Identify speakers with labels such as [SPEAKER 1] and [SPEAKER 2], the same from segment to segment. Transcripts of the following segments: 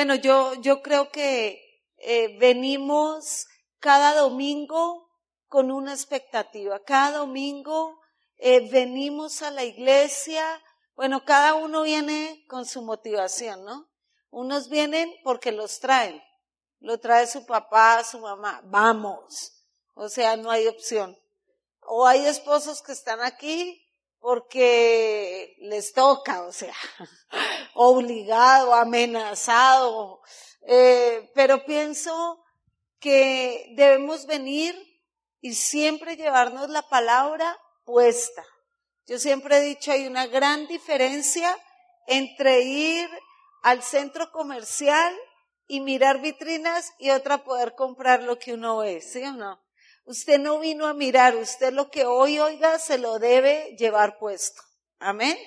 [SPEAKER 1] Bueno, yo, yo creo que eh, venimos cada domingo con una expectativa. Cada domingo eh, venimos a la iglesia. Bueno, cada uno viene con su motivación, ¿no? Unos vienen porque los traen. Lo trae su papá, su mamá. Vamos. O sea, no hay opción. O hay esposos que están aquí porque les toca, o sea, obligado, amenazado. Eh, pero pienso que debemos venir y siempre llevarnos la palabra puesta. Yo siempre he dicho, hay una gran diferencia entre ir al centro comercial y mirar vitrinas y otra poder comprar lo que uno ve, ¿sí o no? Usted no vino a mirar, usted lo que hoy oiga se lo debe llevar puesto. Amén.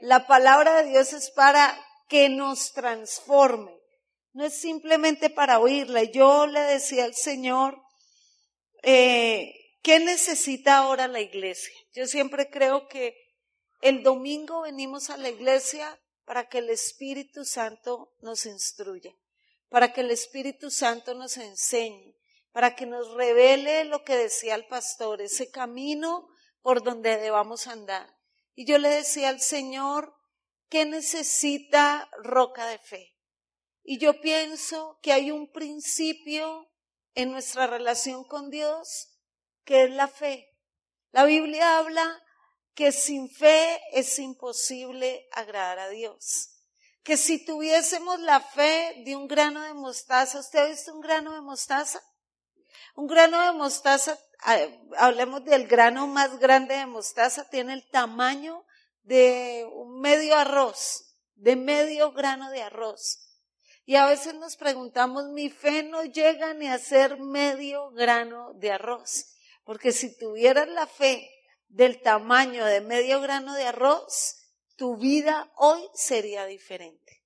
[SPEAKER 1] La palabra de Dios es para que nos transforme. No es simplemente para oírla. Yo le decía al Señor, eh, ¿qué necesita ahora la iglesia? Yo siempre creo que el domingo venimos a la iglesia para que el Espíritu Santo nos instruya, para que el Espíritu Santo nos enseñe, para que nos revele lo que decía el pastor, ese camino por donde debamos andar. Y yo le decía al Señor, ¿qué necesita roca de fe? Y yo pienso que hay un principio en nuestra relación con Dios que es la fe. La Biblia habla que sin fe es imposible agradar a Dios. Que si tuviésemos la fe de un grano de mostaza, ¿usted ha visto un grano de mostaza? Un grano de mostaza, hablemos del grano más grande de mostaza, tiene el tamaño de un medio arroz, de medio grano de arroz. Y a veces nos preguntamos, mi fe no llega ni a ser medio grano de arroz. Porque si tuvieras la fe del tamaño de medio grano de arroz, tu vida hoy sería diferente.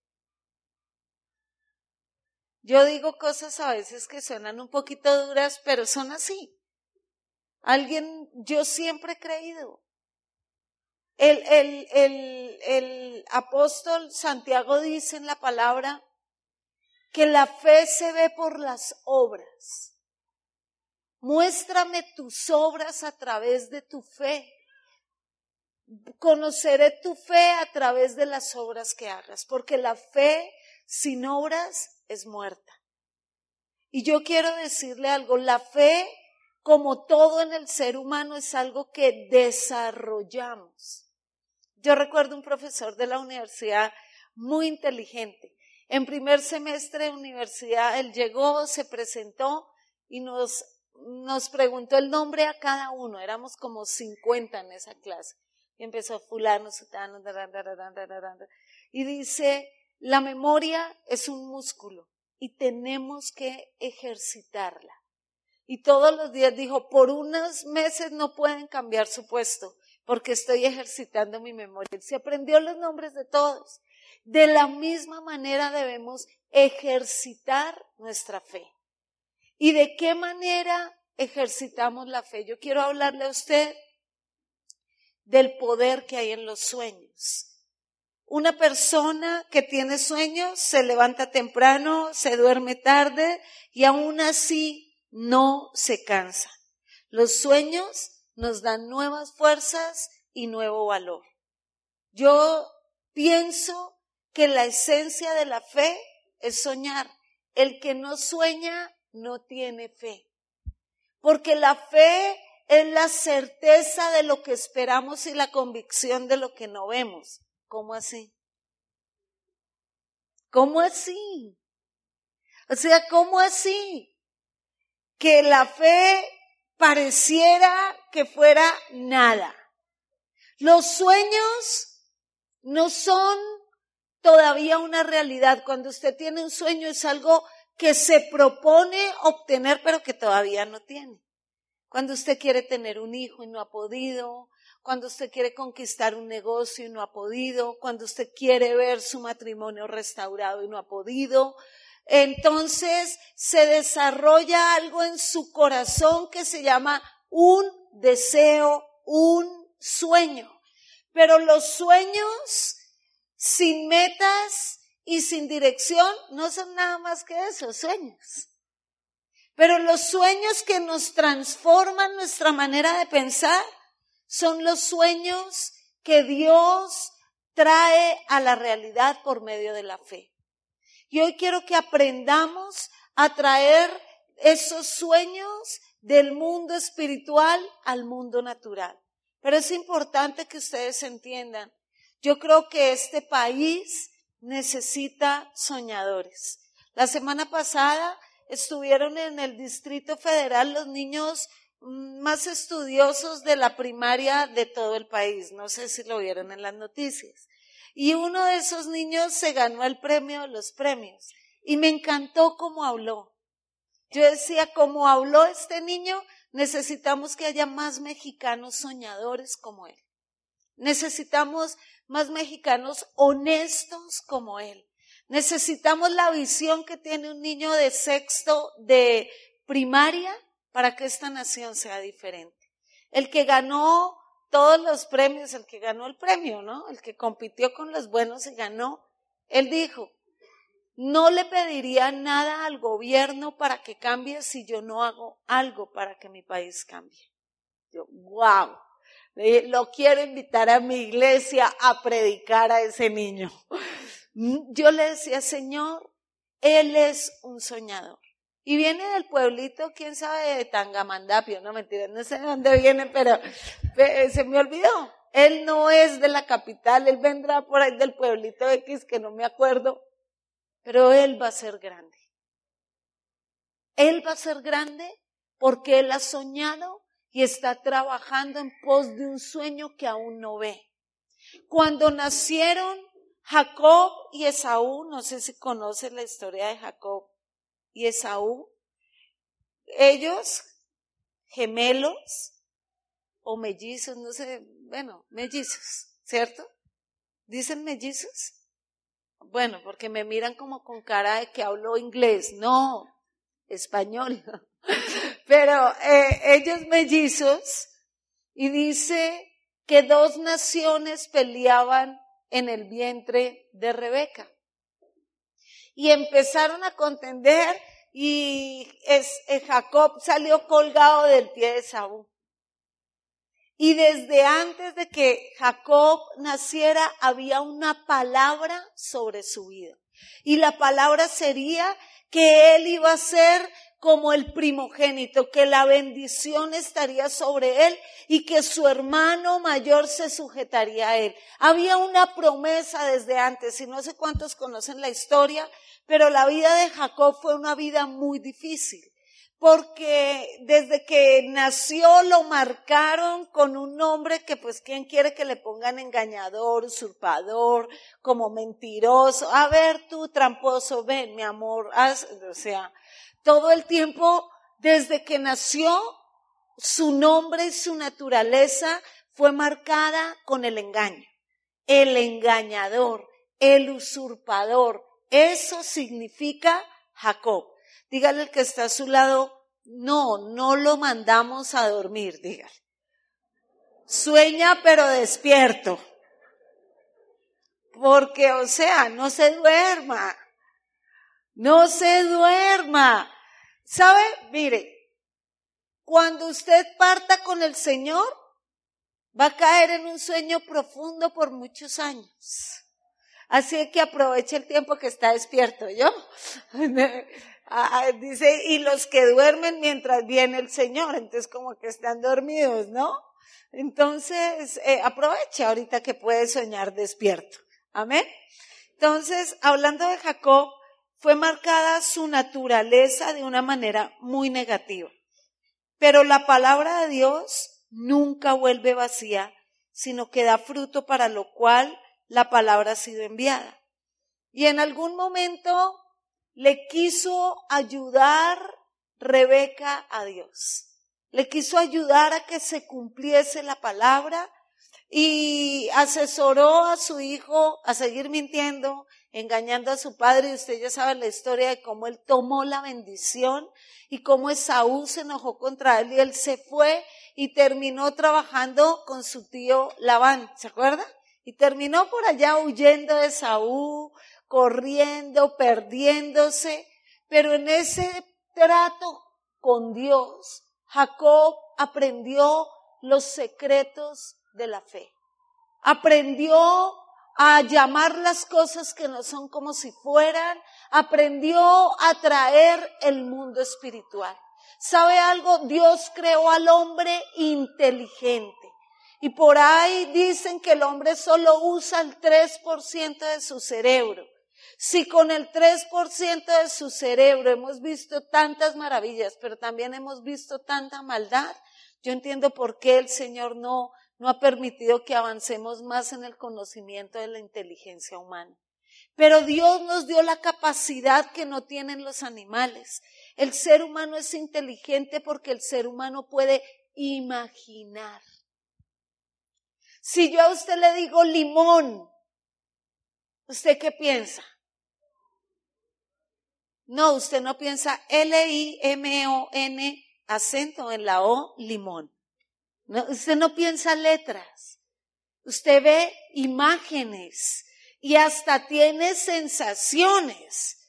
[SPEAKER 1] Yo digo cosas a veces que suenan un poquito duras, pero son así. Alguien, yo siempre he creído. El, el, el, el apóstol Santiago dice en la palabra que la fe se ve por las obras. Muéstrame tus obras a través de tu fe. Conoceré tu fe a través de las obras que hagas, porque la fe sin obras es muerta. Y yo quiero decirle algo, la fe, como todo en el ser humano, es algo que desarrollamos. Yo recuerdo un profesor de la universidad muy inteligente en primer semestre de universidad, él llegó, se presentó y nos, nos preguntó el nombre a cada uno. Éramos como 50 en esa clase. Y empezó fulano, sutano, y dice, la memoria es un músculo y tenemos que ejercitarla. Y todos los días dijo, por unos meses no pueden cambiar su puesto porque estoy ejercitando mi memoria. Se aprendió los nombres de todos. De la misma manera debemos ejercitar nuestra fe. ¿Y de qué manera ejercitamos la fe? Yo quiero hablarle a usted del poder que hay en los sueños. Una persona que tiene sueños se levanta temprano, se duerme tarde y aún así no se cansa. Los sueños nos dan nuevas fuerzas y nuevo valor. Yo pienso que la esencia de la fe es soñar. El que no sueña no tiene fe. Porque la fe es la certeza de lo que esperamos y la convicción de lo que no vemos. ¿Cómo así? ¿Cómo así? O sea, ¿cómo así? Que la fe pareciera que fuera nada. Los sueños no son todavía una realidad. Cuando usted tiene un sueño es algo que se propone obtener pero que todavía no tiene. Cuando usted quiere tener un hijo y no ha podido, cuando usted quiere conquistar un negocio y no ha podido, cuando usted quiere ver su matrimonio restaurado y no ha podido, entonces se desarrolla algo en su corazón que se llama un deseo, un sueño. Pero los sueños sin metas y sin dirección no son nada más que esos sueños. Pero los sueños que nos transforman nuestra manera de pensar son los sueños que Dios trae a la realidad por medio de la fe. Y hoy quiero que aprendamos a traer esos sueños del mundo espiritual al mundo natural. Pero es importante que ustedes entiendan, yo creo que este país necesita soñadores. La semana pasada estuvieron en el Distrito Federal los niños más estudiosos de la primaria de todo el país. No sé si lo vieron en las noticias. Y uno de esos niños se ganó el premio los premios. Y me encantó cómo habló. Yo decía, como habló este niño, necesitamos que haya más mexicanos soñadores como él. Necesitamos más mexicanos honestos como él. Necesitamos la visión que tiene un niño de sexto de primaria para que esta nación sea diferente. El que ganó todos los premios, el que ganó el premio, ¿no? El que compitió con los buenos y ganó, él dijo, no le pediría nada al gobierno para que cambie si yo no hago algo para que mi país cambie. Yo, wow, lo quiero invitar a mi iglesia a predicar a ese niño. Yo le decía, Señor, Él es un soñador. Y viene del pueblito, quién sabe, de Tangamandapio, no mentira, no sé de dónde viene, pero se me olvidó. Él no es de la capital, él vendrá por ahí del pueblito X que no me acuerdo, pero él va a ser grande. Él va a ser grande porque él ha soñado y está trabajando en pos de un sueño que aún no ve. Cuando nacieron Jacob y Esaú, no sé si conoce la historia de Jacob y Esaú, ellos gemelos o mellizos, no sé, bueno, mellizos, ¿cierto? ¿Dicen mellizos? Bueno, porque me miran como con cara de que hablo inglés, no, español. Pero eh, ellos mellizos, y dice que dos naciones peleaban en el vientre de Rebeca. Y empezaron a contender y es, eh, Jacob salió colgado del pie de Saúl. Y desde antes de que Jacob naciera había una palabra sobre su vida. Y la palabra sería que él iba a ser como el primogénito, que la bendición estaría sobre él y que su hermano mayor se sujetaría a él. Había una promesa desde antes, y no sé cuántos conocen la historia, pero la vida de Jacob fue una vida muy difícil porque desde que nació lo marcaron con un nombre que pues quién quiere que le pongan engañador, usurpador, como mentiroso. A ver tú, tramposo, ven, mi amor, haz, o sea, todo el tiempo desde que nació su nombre y su naturaleza fue marcada con el engaño. El engañador, el usurpador, eso significa Jacob. Dígale al que está a su lado, no, no lo mandamos a dormir, dígale. Sueña pero despierto. Porque, o sea, no se duerma. No se duerma. ¿Sabe? Mire, cuando usted parta con el Señor, va a caer en un sueño profundo por muchos años. Así que aproveche el tiempo que está despierto, ¿yo? Ah, ah, dice, y los que duermen mientras viene el Señor, entonces como que están dormidos, ¿no? Entonces, eh, aproveche ahorita que puede soñar despierto. Amén. Entonces, hablando de Jacob, fue marcada su naturaleza de una manera muy negativa. Pero la palabra de Dios nunca vuelve vacía, sino que da fruto para lo cual la palabra ha sido enviada. Y en algún momento le quiso ayudar Rebeca a Dios. Le quiso ayudar a que se cumpliese la palabra y asesoró a su hijo a seguir mintiendo, engañando a su padre. Y usted ya sabe la historia de cómo él tomó la bendición y cómo Esaú se enojó contra él y él se fue y terminó trabajando con su tío Labán. ¿Se acuerda? Y terminó por allá huyendo de Saúl, corriendo, perdiéndose, pero en ese trato con Dios, Jacob aprendió los secretos de la fe. Aprendió a llamar las cosas que no son como si fueran, aprendió a traer el mundo espiritual. ¿Sabe algo? Dios creó al hombre inteligente. Y por ahí dicen que el hombre solo usa el 3% de su cerebro. Si con el 3% de su cerebro hemos visto tantas maravillas, pero también hemos visto tanta maldad, yo entiendo por qué el Señor no, no ha permitido que avancemos más en el conocimiento de la inteligencia humana. Pero Dios nos dio la capacidad que no tienen los animales. El ser humano es inteligente porque el ser humano puede imaginar. Si yo a usted le digo limón, ¿usted qué piensa? No, usted no piensa L-I-M-O-N, acento en la O, limón. No, usted no piensa letras. Usted ve imágenes y hasta tiene sensaciones.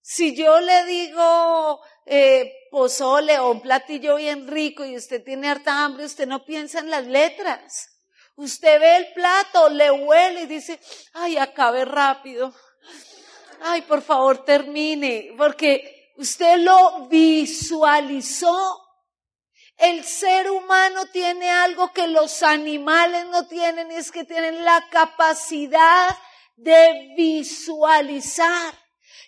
[SPEAKER 1] Si yo le digo eh, pozole o un platillo bien rico y usted tiene harta hambre, usted no piensa en las letras. Usted ve el plato, le huele y dice, ay, acabe rápido. Ay, por favor, termine, porque usted lo visualizó. El ser humano tiene algo que los animales no tienen, y es que tienen la capacidad de visualizar.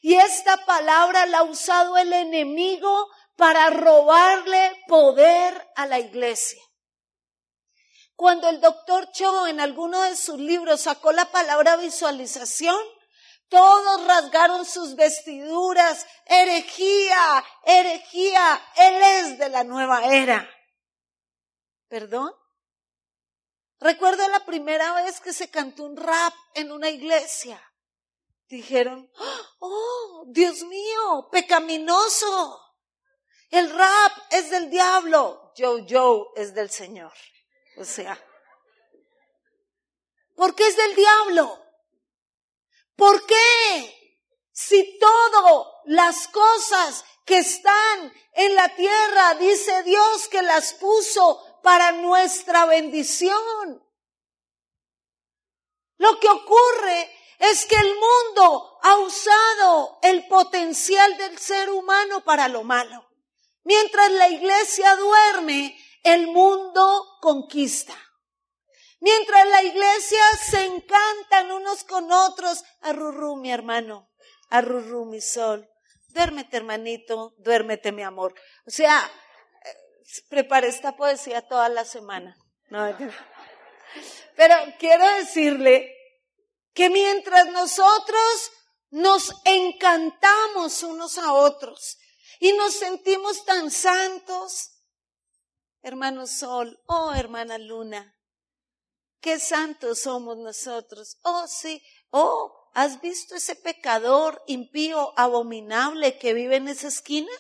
[SPEAKER 1] Y esta palabra la ha usado el enemigo para robarle poder a la iglesia. Cuando el doctor Cho en alguno de sus libros sacó la palabra visualización, todos rasgaron sus vestiduras. Herejía, herejía, Él es de la nueva era. ¿Perdón? Recuerdo la primera vez que se cantó un rap en una iglesia dijeron, oh, Dios mío, pecaminoso. El rap es del diablo, Joe Joe es del Señor. O sea, ¿por qué es del diablo? ¿Por qué? Si todas las cosas que están en la tierra, dice Dios que las puso para nuestra bendición. Lo que ocurre es que el mundo ha usado el potencial del ser humano para lo malo. Mientras la iglesia duerme, el mundo conquista. Mientras la iglesia se encantan unos con otros, arrurú mi hermano, arrurú mi sol, duérmete hermanito, duérmete mi amor. O sea, eh, preparé esta poesía toda la semana. pero quiero decirle que mientras nosotros nos encantamos unos a otros y nos sentimos tan santos, hermano Sol, oh hermana Luna, qué santos somos nosotros. Oh sí, oh, ¿has visto ese pecador impío, abominable que vive en esa esquina?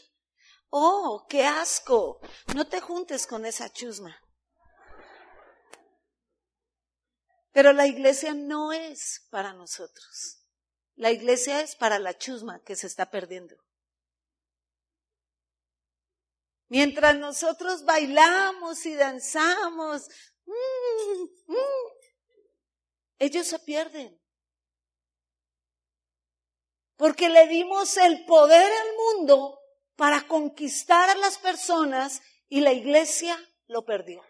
[SPEAKER 1] Oh, qué asco. No te juntes con esa chusma. Pero la iglesia no es para nosotros. La iglesia es para la chusma que se está perdiendo. Mientras nosotros bailamos y danzamos, mm, mm, ellos se pierden. Porque le dimos el poder al mundo para conquistar a las personas y la iglesia lo perdió.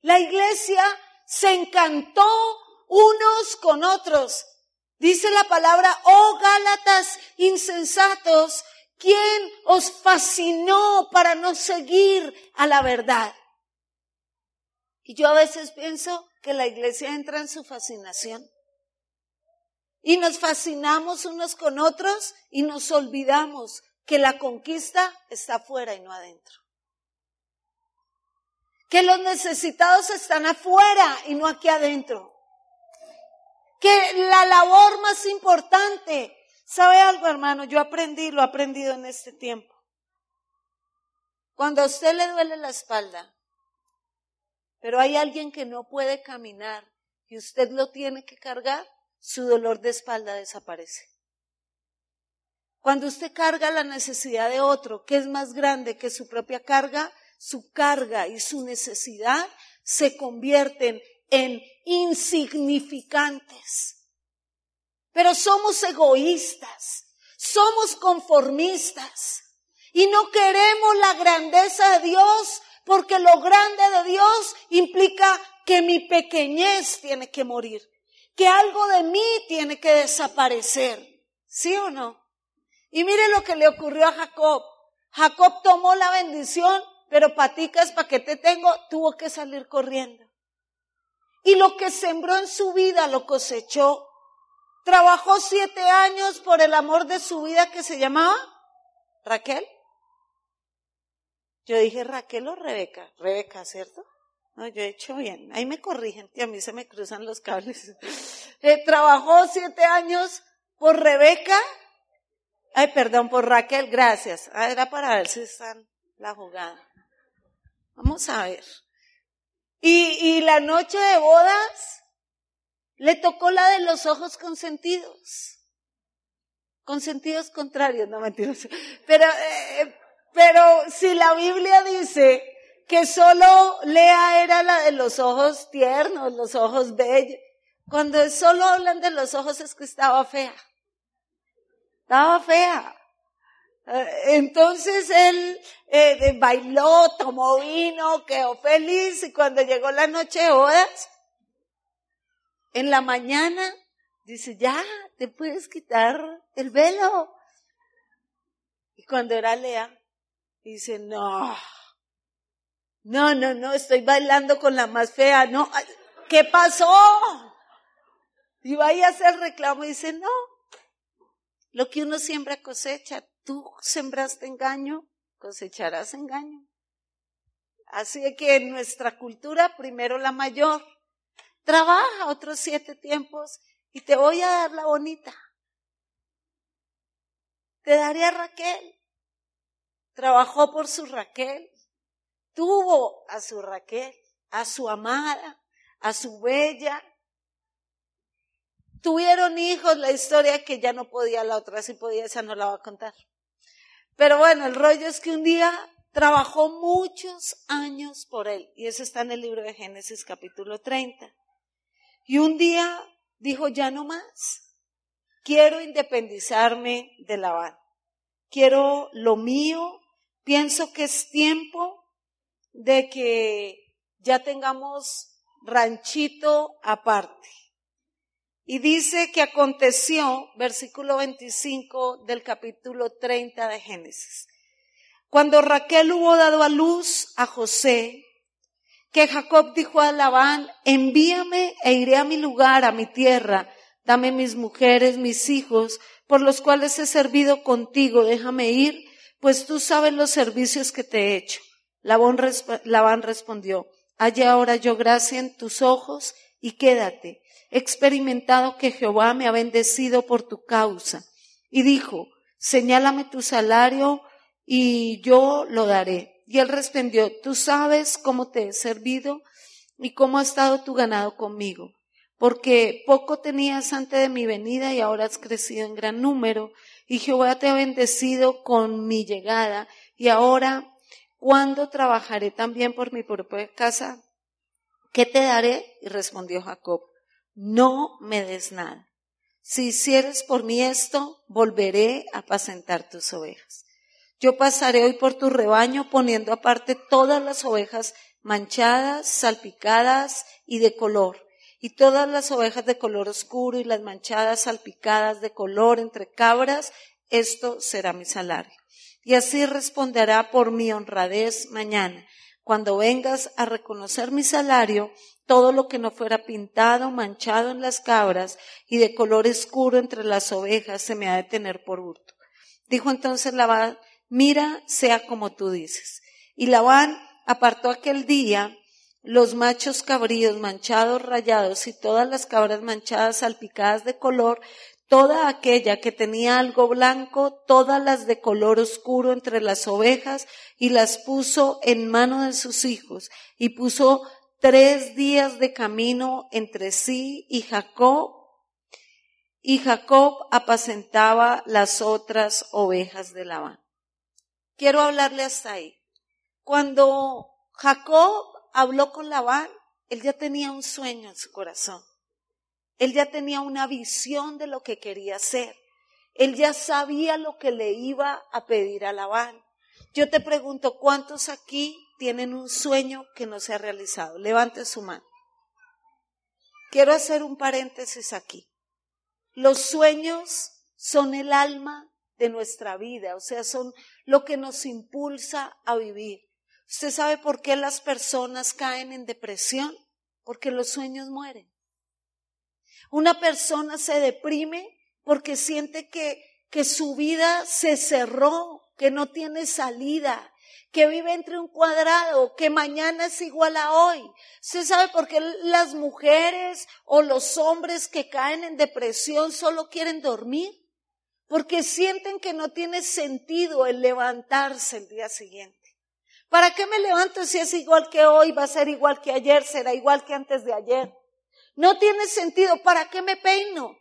[SPEAKER 1] La iglesia se encantó unos con otros. Dice la palabra, oh Gálatas insensatos, ¿quién os fascinó para no seguir a la verdad? Y yo a veces pienso que la iglesia entra en su fascinación. Y nos fascinamos unos con otros y nos olvidamos que la conquista está afuera y no adentro que los necesitados están afuera y no aquí adentro. Que la labor más importante, ¿sabe algo hermano? Yo aprendí, lo he aprendido en este tiempo. Cuando a usted le duele la espalda, pero hay alguien que no puede caminar y usted lo tiene que cargar, su dolor de espalda desaparece. Cuando usted carga la necesidad de otro, que es más grande que su propia carga, su carga y su necesidad se convierten en insignificantes. Pero somos egoístas, somos conformistas y no queremos la grandeza de Dios porque lo grande de Dios implica que mi pequeñez tiene que morir, que algo de mí tiene que desaparecer. ¿Sí o no? Y mire lo que le ocurrió a Jacob. Jacob tomó la bendición, pero paticas, ¿para qué te tengo? Tuvo que salir corriendo. Y lo que sembró en su vida lo cosechó. Trabajó siete años por el amor de su vida que se llamaba Raquel. Yo dije Raquel o Rebeca. Rebeca, ¿cierto? No, yo he hecho bien. Ahí me corrigen y a mí se me cruzan los cables. Eh, trabajó siete años por Rebeca. Ay, perdón, por Raquel, gracias. Ah, era para ver si están la jugada. Vamos a ver. Y, y la noche de bodas le tocó la de los ojos consentidos. Consentidos contrarios, no mentiras. Pero eh, pero si la Biblia dice que solo Lea era la de los ojos tiernos, los ojos bellos, cuando solo hablan de los ojos es que estaba fea. Estaba fea. Eh, entonces él eh, bailó, tomó vino, quedó feliz y cuando llegó la noche de bodas, en la mañana dice, ya, te puedes quitar el velo. Y cuando era Lea, dice, no, no, no, no, estoy bailando con la más fea, no, ¿qué pasó? Y vaya a hacer reclamo y dice, no, lo que uno siembra cosecha, tú sembraste engaño, cosecharás engaño. Así que en nuestra cultura, primero la mayor, trabaja otros siete tiempos y te voy a dar la bonita. Te daré a Raquel trabajó por su Raquel, tuvo a su Raquel, a su amada, a su bella. Tuvieron hijos, la historia que ya no podía, la otra sí podía, esa no la va a contar. Pero bueno, el rollo es que un día trabajó muchos años por él, y eso está en el libro de Génesis capítulo 30. Y un día dijo, ya no más, quiero independizarme de Labán, quiero lo mío, Pienso que es tiempo de que ya tengamos ranchito aparte. Y dice que aconteció, versículo 25 del capítulo 30 de Génesis, cuando Raquel hubo dado a luz a José, que Jacob dijo a Labán, envíame e iré a mi lugar, a mi tierra, dame mis mujeres, mis hijos, por los cuales he servido contigo, déjame ir pues tú sabes los servicios que te he hecho. Labán, respondió, haya ahora yo gracia en tus ojos y quédate. He experimentado que Jehová me ha bendecido por tu causa. Y dijo, señálame tu salario y yo lo daré. Y él respondió, tú sabes cómo te he servido y cómo ha estado tu ganado conmigo, porque poco tenías antes de mi venida y ahora has crecido en gran número y Jehová te ha bendecido con mi llegada, y ahora, ¿cuándo trabajaré también por mi propia casa? ¿Qué te daré? Y respondió Jacob, no me des nada. Si hicieres por mí esto, volveré a apacentar tus ovejas. Yo pasaré hoy por tu rebaño poniendo aparte todas las ovejas manchadas, salpicadas y de color, y todas las ovejas de color oscuro y las manchadas salpicadas de color entre cabras, esto será mi salario. Y así responderá por mi honradez mañana. Cuando vengas a reconocer mi salario, todo lo que no fuera pintado, manchado en las cabras y de color oscuro entre las ovejas se me ha de tener por hurto. Dijo entonces Labán, mira, sea como tú dices. Y Labán apartó aquel día los machos cabríos manchados, rayados y todas las cabras manchadas, salpicadas de color, toda aquella que tenía algo blanco, todas las de color oscuro entre las ovejas, y las puso en mano de sus hijos, y puso tres días de camino entre sí y Jacob, y Jacob apacentaba las otras ovejas de Labán. Quiero hablarle hasta ahí. Cuando Jacob habló con Labán, él ya tenía un sueño en su corazón. Él ya tenía una visión de lo que quería hacer. Él ya sabía lo que le iba a pedir a Labán. Yo te pregunto, ¿cuántos aquí tienen un sueño que no se ha realizado? Levante su mano. Quiero hacer un paréntesis aquí. Los sueños son el alma de nuestra vida, o sea, son lo que nos impulsa a vivir. ¿Usted sabe por qué las personas caen en depresión? Porque los sueños mueren. Una persona se deprime porque siente que, que su vida se cerró, que no tiene salida, que vive entre un cuadrado, que mañana es igual a hoy. ¿Usted sabe por qué las mujeres o los hombres que caen en depresión solo quieren dormir? Porque sienten que no tiene sentido el levantarse el día siguiente. ¿Para qué me levanto si es igual que hoy, va a ser igual que ayer, será igual que antes de ayer? No tiene sentido. ¿Para qué me peino?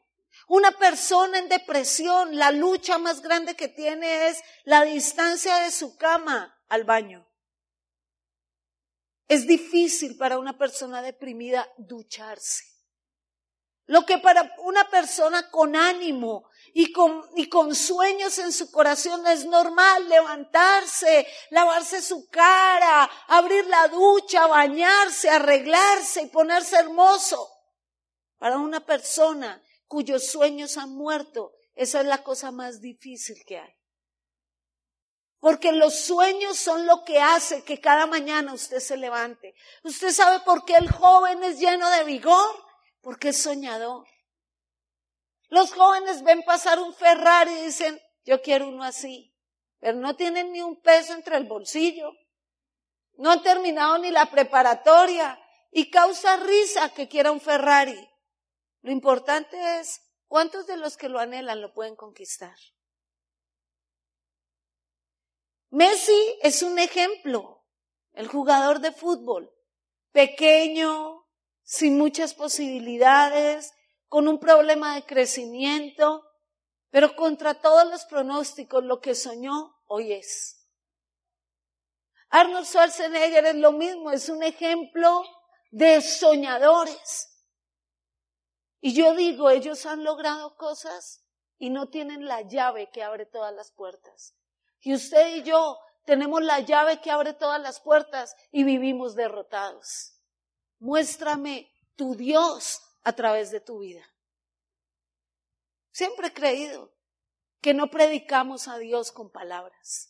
[SPEAKER 1] Una persona en depresión, la lucha más grande que tiene es la distancia de su cama al baño. Es difícil para una persona deprimida ducharse. Lo que para una persona con ánimo y con, sueños en su corazón es normal, levantarse, lavarse su cara, abrir la ducha, bañarse, arreglarse y ponerse hermoso. Para una persona cuyos sueños han muerto, esa es la cosa más difícil que hay. Porque los sueños son lo que hace que cada mañana usted se levante. ¿Usted sabe por qué el joven es lleno de vigor? Porque es soñador. Los jóvenes ven pasar un Ferrari y dicen, yo quiero uno así. Pero no tienen ni un peso entre el bolsillo. No han terminado ni la preparatoria. Y causa risa que quiera un Ferrari. Lo importante es cuántos de los que lo anhelan lo pueden conquistar. Messi es un ejemplo, el jugador de fútbol, pequeño, sin muchas posibilidades, con un problema de crecimiento, pero contra todos los pronósticos lo que soñó hoy es. Arnold Schwarzenegger es lo mismo, es un ejemplo de soñadores. Y yo digo, ellos han logrado cosas y no tienen la llave que abre todas las puertas. Y usted y yo tenemos la llave que abre todas las puertas y vivimos derrotados. Muéstrame tu Dios a través de tu vida. Siempre he creído que no predicamos a Dios con palabras.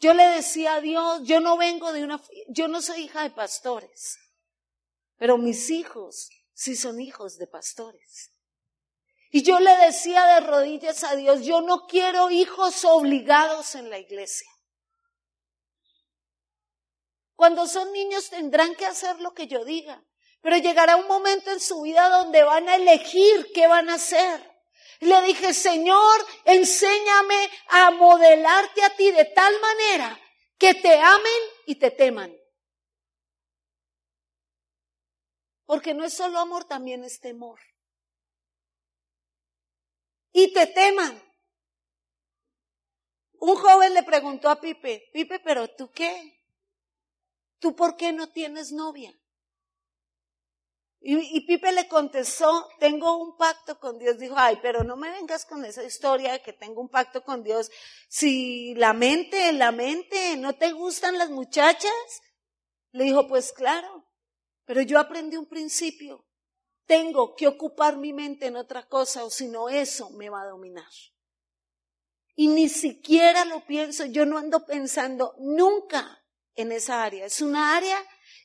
[SPEAKER 1] Yo le decía a Dios, yo no vengo de una, yo no soy hija de pastores, pero mis hijos si son hijos de pastores. Y yo le decía de rodillas a Dios, yo no quiero hijos obligados en la iglesia. Cuando son niños tendrán que hacer lo que yo diga, pero llegará un momento en su vida donde van a elegir qué van a hacer. Le dije, Señor, enséñame a modelarte a ti de tal manera que te amen y te teman. Porque no es solo amor, también es temor. Y te teman. Un joven le preguntó a Pipe, Pipe, pero tú qué? ¿Tú por qué no tienes novia? Y, Pipe le contestó, tengo un pacto con Dios. Dijo, ay, pero no me vengas con esa historia de que tengo un pacto con Dios. Si la mente, la mente, ¿no te gustan las muchachas? Le dijo, pues claro. Pero yo aprendí un principio. Tengo que ocupar mi mente en otra cosa o si no eso me va a dominar. Y ni siquiera lo pienso, yo no ando pensando nunca en esa área. Es una área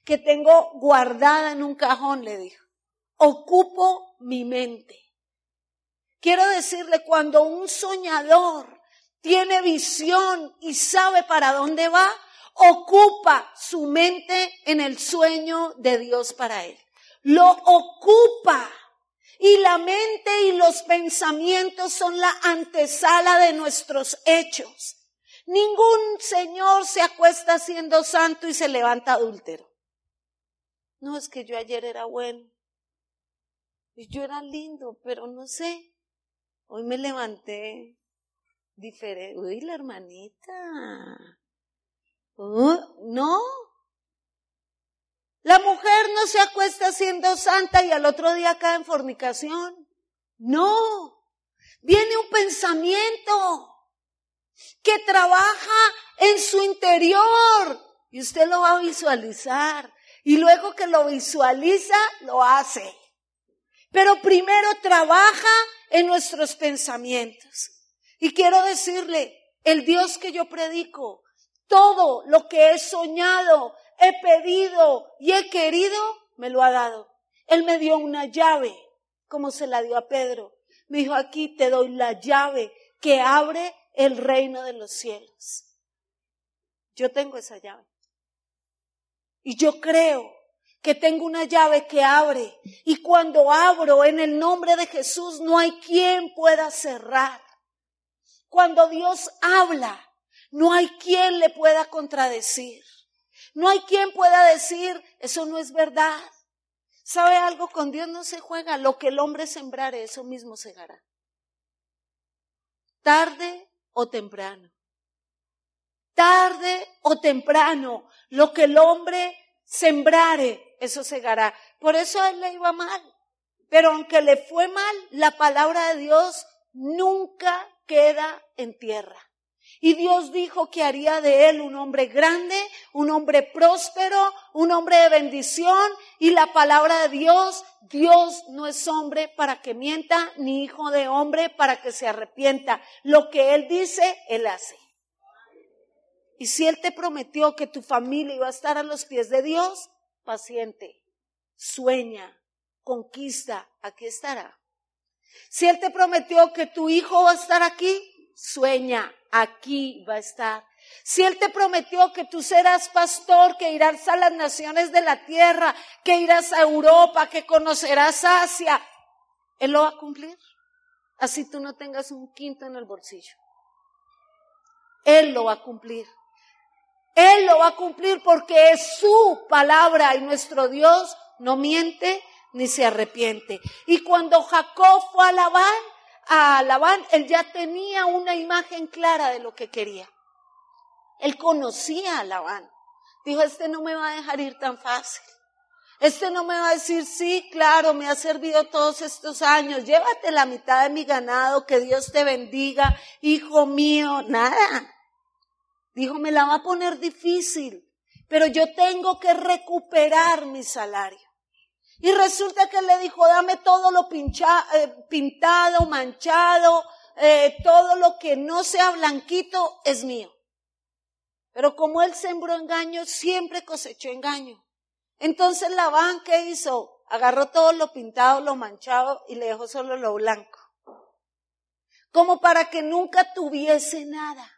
[SPEAKER 1] que tengo guardada en un cajón, le dijo. Ocupo mi mente. Quiero decirle, cuando un soñador tiene visión y sabe para dónde va, ocupa su mente en el sueño de Dios para él. Lo ocupa. Y la mente y los pensamientos son la antesala de nuestros hechos. Ningún Señor se acuesta siendo santo y se levanta adúltero. No es que yo ayer era bueno Y yo era lindo, pero no sé. Hoy me levanté diferente. Uy, la hermanita. no. La mujer no se acuesta siendo santa y al otro día cae en fornicación. No. Viene un pensamiento que trabaja en su interior y usted lo va a visualizar. Y luego que lo visualiza, lo hace. Pero primero trabaja en nuestros pensamientos. Y quiero decirle, el Dios que yo predico, todo lo que he soñado, he pedido y he querido, me lo ha dado. Él me dio una llave, como se la dio a Pedro. Me dijo, aquí te doy la llave que abre el reino de los cielos. Yo tengo esa llave. Y yo creo que tengo una llave que abre. Y cuando abro en el nombre de Jesús, no hay quien pueda cerrar. Cuando Dios habla, no hay quien le pueda contradecir. No hay quien pueda decir, eso no es verdad. ¿Sabe algo? Con Dios no se juega. Lo que el hombre sembrare, eso mismo segará. Tarde o temprano. Tarde o temprano. Lo que el hombre sembrare, eso segará. Por eso a él le iba mal. Pero aunque le fue mal, la palabra de Dios nunca queda en tierra. Y Dios dijo que haría de él un hombre grande, un hombre próspero, un hombre de bendición. Y la palabra de Dios, Dios no es hombre para que mienta, ni hijo de hombre para que se arrepienta. Lo que Él dice, Él hace. Y si Él te prometió que tu familia iba a estar a los pies de Dios, paciente, sueña, conquista, aquí estará. Si Él te prometió que tu hijo va a estar aquí, sueña, aquí va a estar. Si Él te prometió que tú serás pastor, que irás a las naciones de la tierra, que irás a Europa, que conocerás Asia, Él lo va a cumplir. Así tú no tengas un quinto en el bolsillo. Él lo va a cumplir. Él lo va a cumplir porque es su palabra y nuestro Dios no miente ni se arrepiente. Y cuando Jacob fue a Labán, a Labán, él ya tenía una imagen clara de lo que quería. Él conocía a Labán. Dijo, este no me va a dejar ir tan fácil. Este no me va a decir, sí, claro, me ha servido todos estos años, llévate la mitad de mi ganado, que Dios te bendiga, hijo mío, nada. Dijo, me la va a poner difícil, pero yo tengo que recuperar mi salario. Y resulta que le dijo, dame todo lo eh, pintado, manchado, eh, todo lo que no sea blanquito es mío. Pero como él sembró engaño, siempre cosechó engaño. Entonces Labán, ¿qué hizo? Agarró todo lo pintado, lo manchado y le dejó solo lo blanco. Como para que nunca tuviese nada.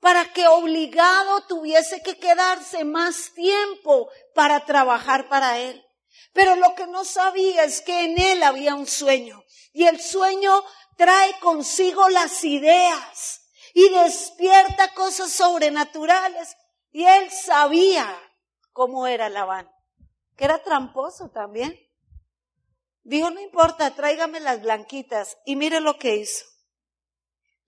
[SPEAKER 1] Para que obligado tuviese que quedarse más tiempo para trabajar para él. Pero lo que no sabía es que en él había un sueño. Y el sueño trae consigo las ideas y despierta cosas sobrenaturales. Y él sabía cómo era Labán, que era tramposo también. Dijo, no importa, tráigame las blanquitas. Y mire lo que hizo.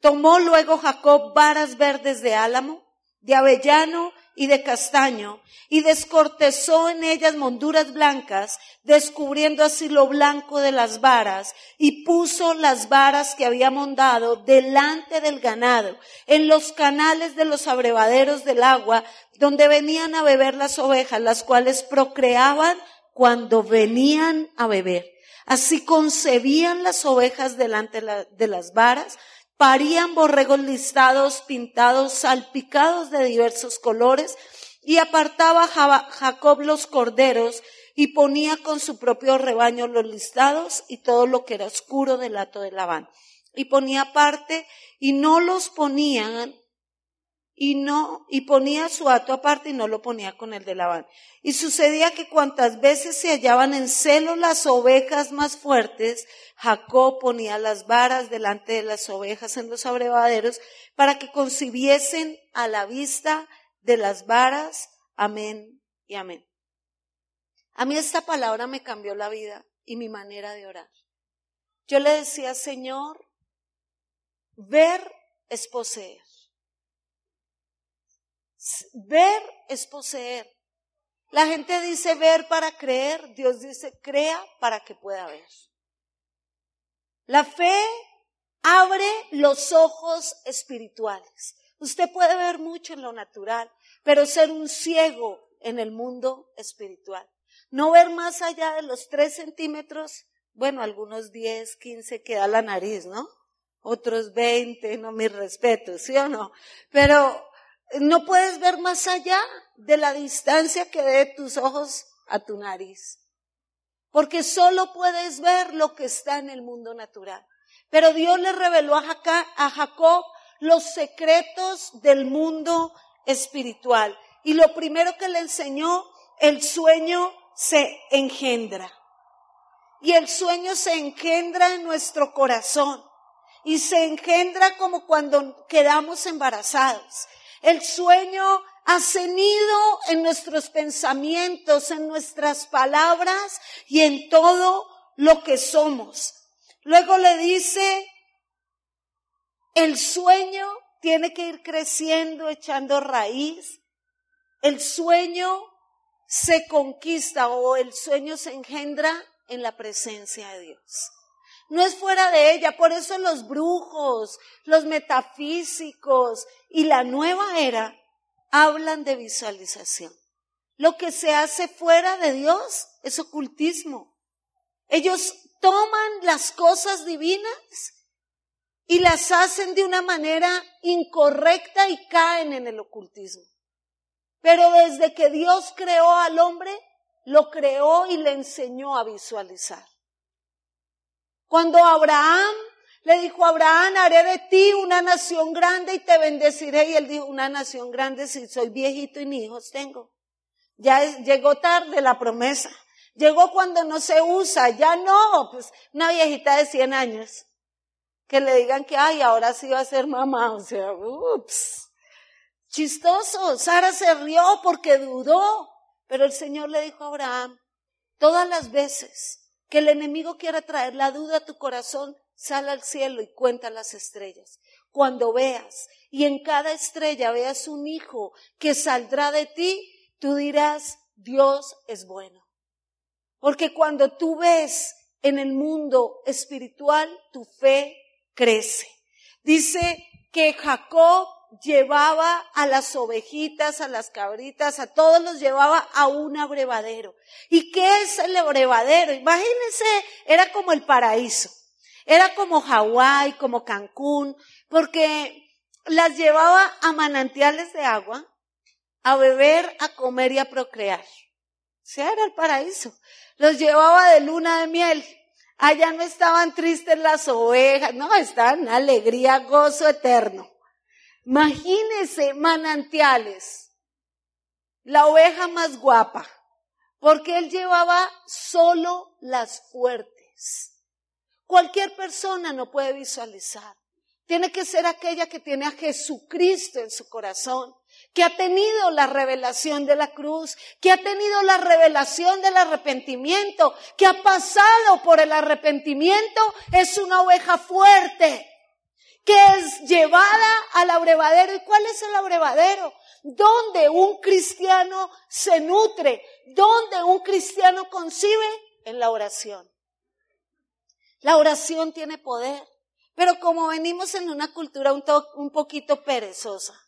[SPEAKER 1] Tomó luego Jacob varas verdes de álamo, de avellano y de castaño, y descortezó en ellas monduras blancas, descubriendo así lo blanco de las varas, y puso las varas que había mondado delante del ganado, en los canales de los abrevaderos del agua, donde venían a beber las ovejas, las cuales procreaban cuando venían a beber. Así concebían las ovejas delante de las varas, parían borregos listados, pintados, salpicados de diversos colores, y apartaba Jacob los corderos y ponía con su propio rebaño los listados y todo lo que era oscuro del hato de Labán. Y ponía parte y no los ponían y no, y ponía su hato aparte y no lo ponía con el de Labán. Y sucedía que cuantas veces se hallaban en celo las ovejas más fuertes, Jacob ponía las varas delante de las ovejas en los abrevaderos para que concibiesen a la vista de las varas. Amén y amén. A mí esta palabra me cambió la vida y mi manera de orar. Yo le decía, Señor, ver es poseer. Ver es poseer. La gente dice ver para creer, Dios dice crea para que pueda ver. La fe abre los ojos espirituales. Usted puede ver mucho en lo natural, pero ser un ciego en el mundo espiritual. No ver más allá de los tres centímetros, bueno, algunos diez, quince queda la nariz, ¿no? Otros veinte, no mis respetos, ¿sí o no? Pero no puedes ver más allá de la distancia que dé tus ojos a tu nariz. Porque solo puedes ver lo que está en el mundo natural. Pero Dios le reveló a Jacob los secretos del mundo espiritual. Y lo primero que le enseñó, el sueño se engendra. Y el sueño se engendra en nuestro corazón. Y se engendra como cuando quedamos embarazados. El sueño ha cenido en nuestros pensamientos, en nuestras palabras y en todo lo que somos. Luego le dice, el sueño tiene que ir creciendo, echando raíz. El sueño se conquista o el sueño se engendra en la presencia de Dios. No es fuera de ella, por eso los brujos, los metafísicos y la nueva era hablan de visualización. Lo que se hace fuera de Dios es ocultismo. Ellos toman las cosas divinas y las hacen de una manera incorrecta y caen en el ocultismo. Pero desde que Dios creó al hombre, lo creó y le enseñó a visualizar. Cuando Abraham le dijo Abraham, haré de ti una nación grande y te bendeciré. Y él dijo, una nación grande si soy viejito y ni hijos tengo. Ya llegó tarde la promesa. Llegó cuando no se usa, ya no, pues una viejita de 100 años. Que le digan que, ay, ahora sí va a ser mamá. O sea, ups. Chistoso. Sara se rió porque dudó. Pero el Señor le dijo a Abraham, todas las veces que el enemigo quiera traer la duda a tu corazón, sal al cielo y cuenta las estrellas. Cuando veas y en cada estrella veas un hijo que saldrá de ti, tú dirás, Dios es bueno. Porque cuando tú ves en el mundo espiritual, tu fe crece. Dice que Jacob llevaba a las ovejitas, a las cabritas, a todos los llevaba a un abrevadero. ¿Y qué es el abrevadero? Imagínense, era como el paraíso. Era como Hawái, como Cancún, porque las llevaba a manantiales de agua, a beber, a comer y a procrear. O sea, era el paraíso los llevaba de luna de miel. Allá no estaban tristes las ovejas, no, estaban alegría, gozo eterno. Imagínense manantiales, la oveja más guapa, porque él llevaba solo las fuertes. Cualquier persona no puede visualizar. Tiene que ser aquella que tiene a Jesucristo en su corazón que ha tenido la revelación de la cruz, que ha tenido la revelación del arrepentimiento, que ha pasado por el arrepentimiento, es una oveja fuerte, que es llevada al abrevadero. ¿Y cuál es el abrevadero? Donde un cristiano se nutre, donde un cristiano concibe en la oración. La oración tiene poder, pero como venimos en una cultura un, un poquito perezosa,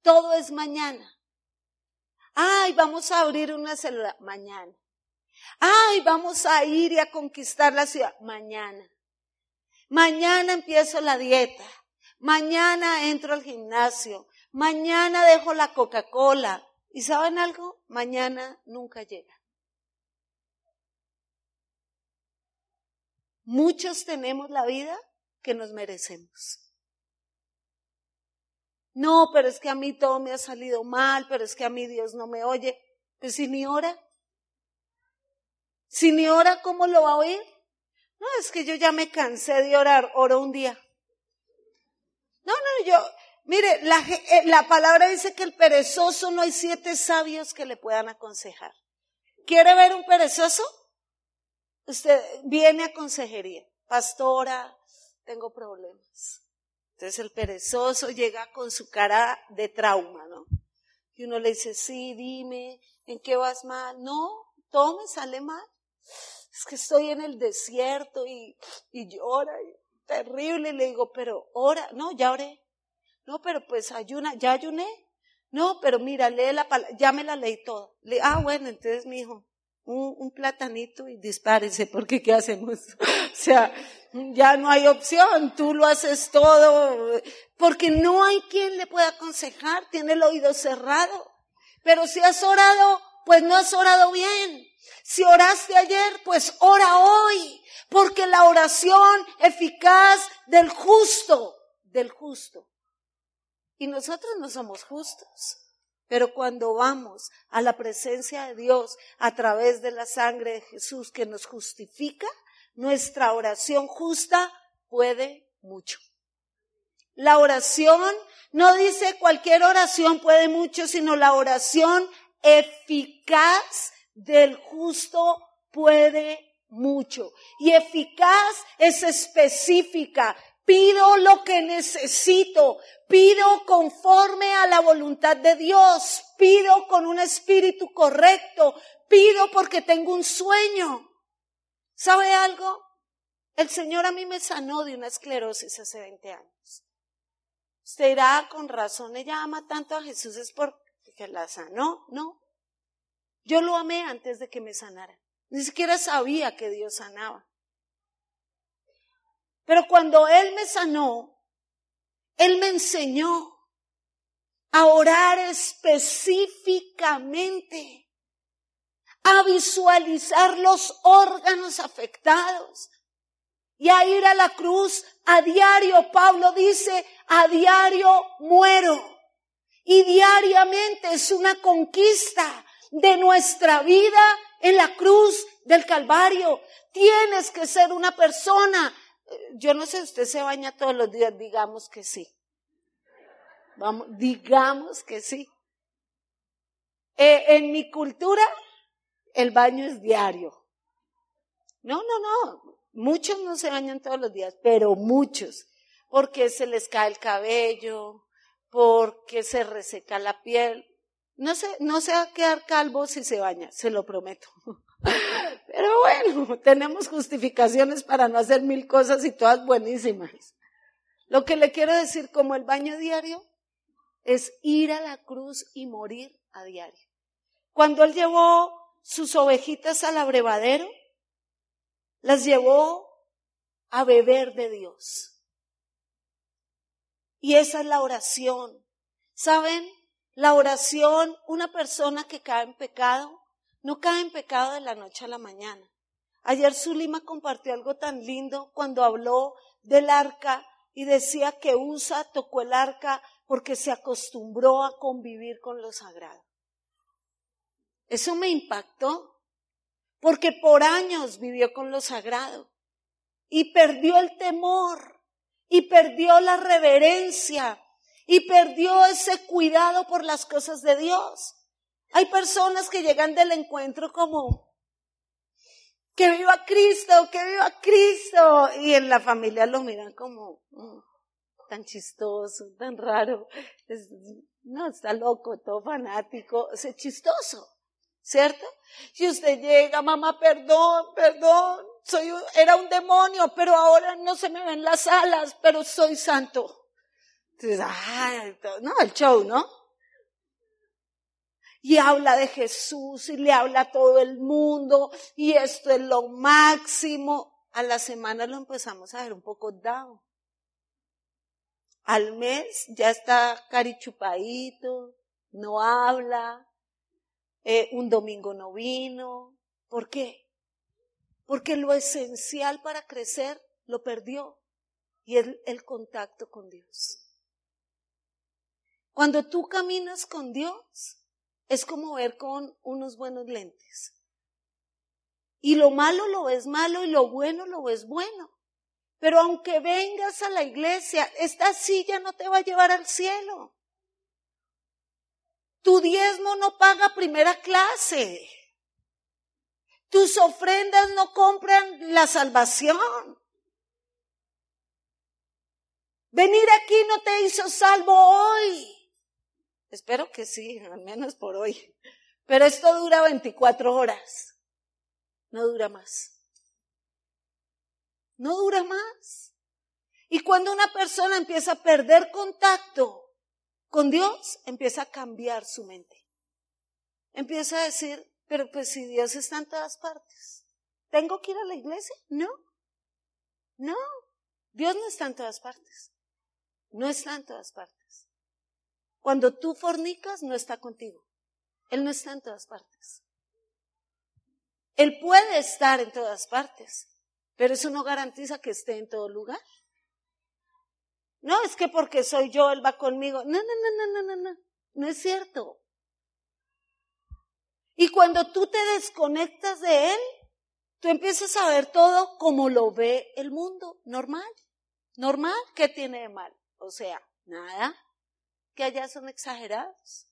[SPEAKER 1] todo es mañana. Ay, vamos a abrir una célula mañana. Ay, vamos a ir y a conquistar la ciudad mañana. Mañana empiezo la dieta. Mañana entro al gimnasio. Mañana dejo la Coca-Cola. ¿Y saben algo? Mañana nunca llega. Muchos tenemos la vida que nos merecemos. No, pero es que a mí todo me ha salido mal, pero es que a mí Dios no me oye. Pues si ni ora. Si ni ora, ¿cómo lo va a oír? No, es que yo ya me cansé de orar, oro un día. No, no, yo, mire, la, eh, la palabra dice que el perezoso no hay siete sabios que le puedan aconsejar. ¿Quiere ver un perezoso? usted viene a consejería, pastora, tengo problemas. Entonces el perezoso llega con su cara de trauma, ¿no? Y uno le dice, sí, dime, ¿en qué vas mal? No, todo me sale mal. Es que estoy en el desierto y, y llora, terrible. le digo, pero ora, no, ya oré. No, pero pues ayuna, ya ayuné. No, pero mira, lee la palabra, ya me la leí toda. Le, ah, bueno, entonces mi hijo, un, un, platanito y dispárese, porque ¿qué hacemos? o sea, ya no hay opción, tú lo haces todo, porque no hay quien le pueda aconsejar, tiene el oído cerrado. Pero si has orado, pues no has orado bien. Si oraste ayer, pues ora hoy, porque la oración eficaz del justo, del justo, y nosotros no somos justos. Pero cuando vamos a la presencia de Dios a través de la sangre de Jesús que nos justifica, nuestra oración justa puede mucho. La oración no dice cualquier oración puede mucho, sino la oración eficaz del justo puede mucho. Y eficaz es específica, Pido lo que necesito. Pido conforme a la voluntad de Dios. Pido con un espíritu correcto. Pido porque tengo un sueño. ¿Sabe algo? El Señor a mí me sanó de una esclerosis hace 20 años. Usted dirá, con razón, ella ama tanto a Jesús, es porque la sanó. No. Yo lo amé antes de que me sanara. Ni siquiera sabía que Dios sanaba. Pero cuando Él me sanó, Él me enseñó a orar específicamente, a visualizar los órganos afectados y a ir a la cruz a diario. Pablo dice, a diario muero. Y diariamente es una conquista de nuestra vida en la cruz del Calvario. Tienes que ser una persona yo no sé, usted se baña todos los días, digamos que sí. Vamos, digamos que sí. Eh, en mi cultura, el baño es diario. No, no, no. Muchos no se bañan todos los días, pero muchos. Porque se les cae el cabello, porque se reseca la piel. No se, no se va a quedar calvo si se baña, se lo prometo. Pero bueno, tenemos justificaciones para no hacer mil cosas y todas buenísimas. Lo que le quiero decir como el baño diario es ir a la cruz y morir a diario. Cuando él llevó sus ovejitas al abrevadero, las llevó a beber de Dios. Y esa es la oración. ¿Saben? La oración, una persona que cae en pecado, no cae en pecado de la noche a la mañana. Ayer Zulima compartió algo tan lindo cuando habló del arca y decía que Usa tocó el arca porque se acostumbró a convivir con lo sagrado. Eso me impactó porque por años vivió con lo sagrado y perdió el temor y perdió la reverencia y perdió ese cuidado por las cosas de Dios. Hay personas que llegan del encuentro como, que viva Cristo, que viva Cristo. Y en la familia lo miran como, mm, tan chistoso, tan raro. no, está loco, todo fanático, es chistoso, ¿cierto? Y usted llega, mamá, perdón, perdón, soy, era un demonio, pero ahora no se me ven las alas, pero soy santo. Entonces, ay, no, el show, ¿no? y habla de Jesús y le habla a todo el mundo y esto es lo máximo. A la semana lo empezamos a ver un poco down. Al mes ya está carichupadito, no habla, eh, un domingo no vino. ¿Por qué? Porque lo esencial para crecer lo perdió y es el contacto con Dios. Cuando tú caminas con Dios, es como ver con unos buenos lentes. Y lo malo lo ves malo y lo bueno lo ves bueno. Pero aunque vengas a la iglesia, esta silla no te va a llevar al cielo. Tu diezmo no paga primera clase. Tus ofrendas no compran la salvación. Venir aquí no te hizo salvo hoy. Espero que sí, al menos por hoy. Pero esto dura 24 horas. No dura más. No dura más. Y cuando una persona empieza a perder contacto con Dios, empieza a cambiar su mente. Empieza a decir, pero pues si Dios está en todas partes, ¿tengo que ir a la iglesia? No. No. Dios no está en todas partes. No está en todas partes. Cuando tú fornicas, no está contigo. Él no está en todas partes. Él puede estar en todas partes, pero eso no garantiza que esté en todo lugar. No, es que porque soy yo, Él va conmigo. No, no, no, no, no, no, no. No es cierto. Y cuando tú te desconectas de Él, tú empiezas a ver todo como lo ve el mundo, normal. Normal, ¿qué tiene de mal? O sea, nada, que allá son exagerados.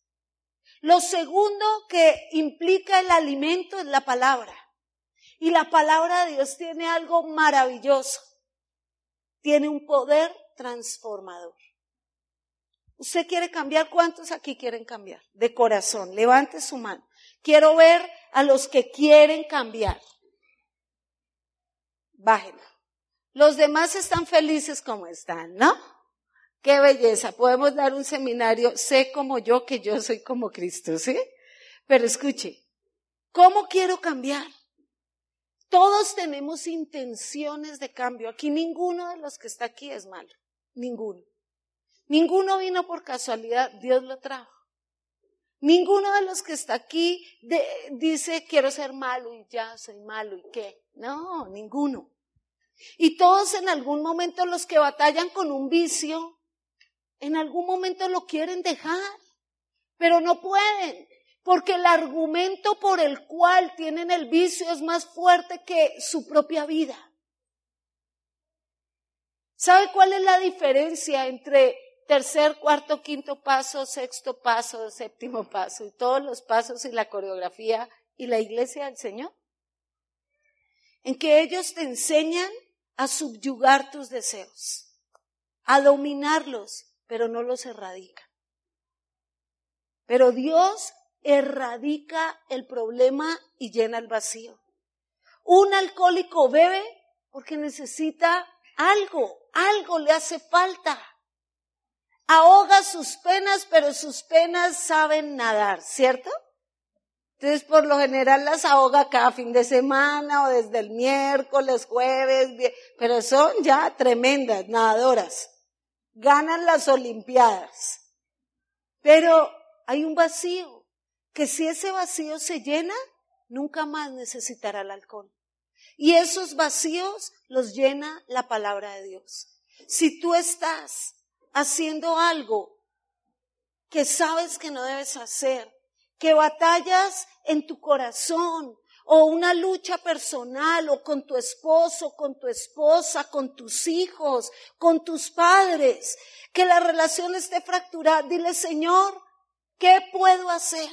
[SPEAKER 1] Lo segundo que implica el alimento es la palabra. Y la palabra de Dios tiene algo maravilloso. Tiene un poder transformador. ¿Usted quiere cambiar? ¿Cuántos aquí quieren cambiar? De corazón. Levante su mano. Quiero ver a los que quieren cambiar. Bájenla. Los demás están felices como están, ¿no? Qué belleza. Podemos dar un seminario, sé como yo, que yo soy como Cristo, ¿sí? Pero escuche, ¿cómo quiero cambiar? Todos tenemos intenciones de cambio. Aquí ninguno de los que está aquí es malo. Ninguno. Ninguno vino por casualidad, Dios lo trajo. Ninguno de los que está aquí dice quiero ser malo y ya soy malo y qué. No, ninguno. Y todos en algún momento los que batallan con un vicio, en algún momento lo quieren dejar, pero no pueden, porque el argumento por el cual tienen el vicio es más fuerte que su propia vida. ¿Sabe cuál es la diferencia entre tercer, cuarto, quinto paso, sexto paso, séptimo paso y todos los pasos y la coreografía y la iglesia del Señor? En que ellos te enseñan a subyugar tus deseos, a dominarlos, pero no los erradica. Pero Dios erradica el problema y llena el vacío. Un alcohólico bebe porque necesita algo, algo le hace falta. Ahoga sus penas, pero sus penas saben nadar, ¿cierto? Entonces, por lo general las ahoga cada fin de semana o desde el miércoles, jueves, pero son ya tremendas nadadoras ganan las Olimpiadas. Pero hay un vacío, que si ese vacío se llena, nunca más necesitará el alcohol. Y esos vacíos los llena la palabra de Dios. Si tú estás haciendo algo que sabes que no debes hacer, que batallas en tu corazón, o una lucha personal o con tu esposo, con tu esposa, con tus hijos, con tus padres, que la relación esté fracturada, dile Señor, ¿qué puedo hacer?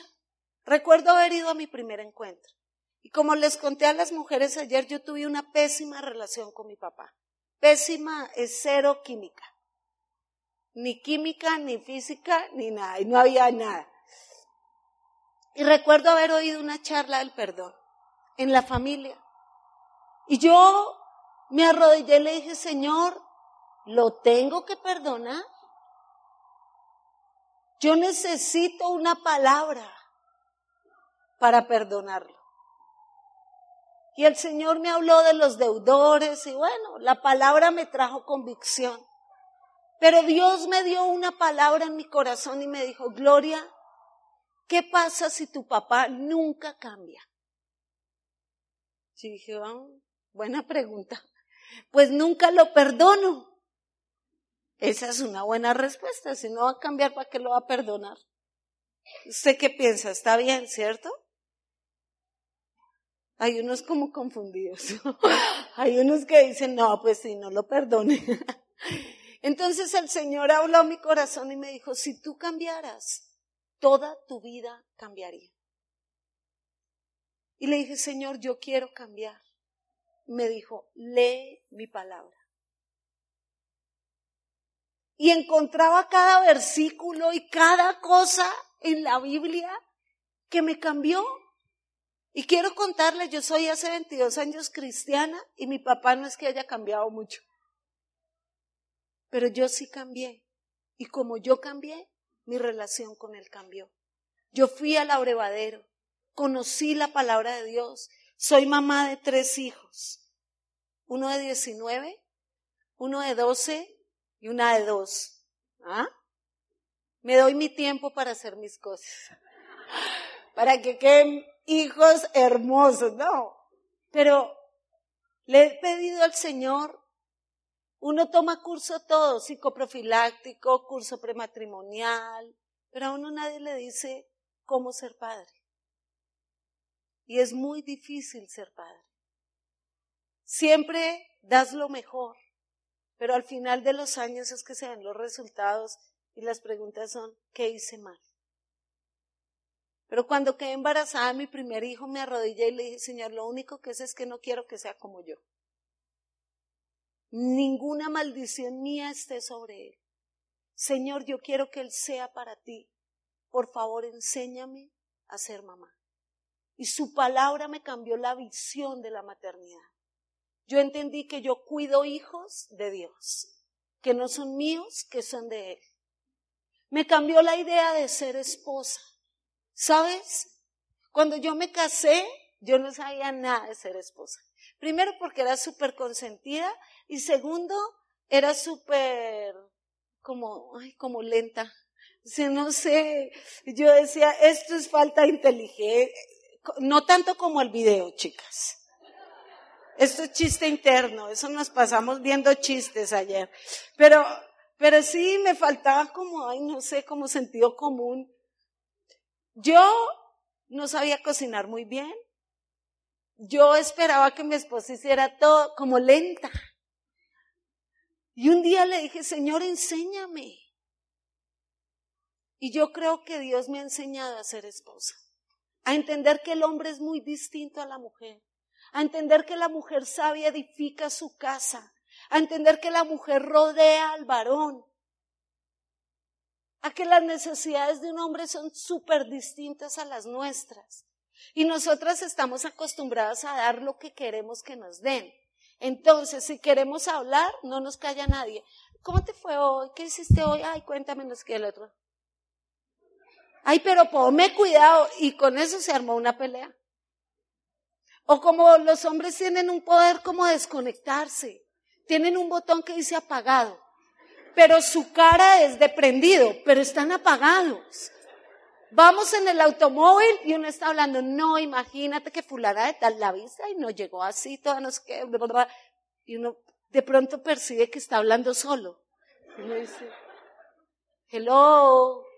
[SPEAKER 1] Recuerdo haber ido a mi primer encuentro. Y como les conté a las mujeres ayer, yo tuve una pésima relación con mi papá. Pésima es cero química. Ni química, ni física, ni nada. Y no había nada. Y recuerdo haber oído una charla del perdón en la familia. Y yo me arrodillé y le dije, Señor, ¿lo tengo que perdonar? Yo necesito una palabra para perdonarlo. Y el Señor me habló de los deudores y bueno, la palabra me trajo convicción. Pero Dios me dio una palabra en mi corazón y me dijo, Gloria, ¿qué pasa si tu papá nunca cambia? Y dije, ah, buena pregunta. Pues nunca lo perdono. Esa es una buena respuesta. Si no va a cambiar, ¿para qué lo va a perdonar? ¿Usted qué piensa? ¿Está bien, cierto? Hay unos como confundidos. Hay unos que dicen, no, pues si no lo perdone. Entonces el Señor habló a mi corazón y me dijo, si tú cambiaras, toda tu vida cambiaría. Y le dije, Señor, yo quiero cambiar. Me dijo, lee mi palabra. Y encontraba cada versículo y cada cosa en la Biblia que me cambió. Y quiero contarles, yo soy hace 22 años cristiana y mi papá no es que haya cambiado mucho. Pero yo sí cambié. Y como yo cambié, mi relación con él cambió. Yo fui al abrevadero, conocí la palabra de Dios. Soy mamá de tres hijos. Uno de 19, uno de 12 y una de dos. ¿Ah? Me doy mi tiempo para hacer mis cosas. Para que queden hijos hermosos, no. Pero le he pedido al Señor, uno toma curso todo, psicoprofiláctico, curso prematrimonial, pero a uno nadie le dice cómo ser padre. Y es muy difícil ser padre. Siempre das lo mejor, pero al final de los años es que se ven los resultados y las preguntas son, ¿qué hice mal? Pero cuando quedé embarazada, mi primer hijo me arrodillé y le dije, Señor, lo único que sé es que no quiero que sea como yo. Ninguna maldición mía esté sobre él. Señor, yo quiero que él sea para ti. Por favor, enséñame a ser mamá. Y su palabra me cambió la visión de la maternidad. Yo entendí que yo cuido hijos de Dios, que no son míos, que son de Él. Me cambió la idea de ser esposa. ¿Sabes? Cuando yo me casé, yo no sabía nada de ser esposa. Primero porque era súper consentida y segundo, era súper como, ay, como lenta. O no sé, yo decía, esto es falta de inteligencia, no tanto como el video, chicas. Esto es chiste interno, eso nos pasamos viendo chistes ayer. Pero, pero sí me faltaba como, ay, no sé, como sentido común. Yo no sabía cocinar muy bien. Yo esperaba que mi esposa hiciera todo como lenta. Y un día le dije, Señor, enséñame. Y yo creo que Dios me ha enseñado a ser esposa, a entender que el hombre es muy distinto a la mujer, a entender que la mujer sabia edifica su casa, a entender que la mujer rodea al varón, a que las necesidades de un hombre son súper distintas a las nuestras. Y nosotras estamos acostumbradas a dar lo que queremos que nos den. Entonces, si queremos hablar, no nos calla nadie. ¿Cómo te fue hoy? ¿Qué hiciste hoy? Ay, cuéntame, no que el otro. Ay, pero ponme cuidado. Y con eso se armó una pelea. O como los hombres tienen un poder como desconectarse. Tienen un botón que dice apagado pero su cara es de prendido, pero están apagados. Vamos en el automóvil y uno está hablando, no, imagínate que fulana de tal la vista y no llegó así, toda no sé qué, y uno de pronto percibe que está hablando solo. Y uno dice, hello.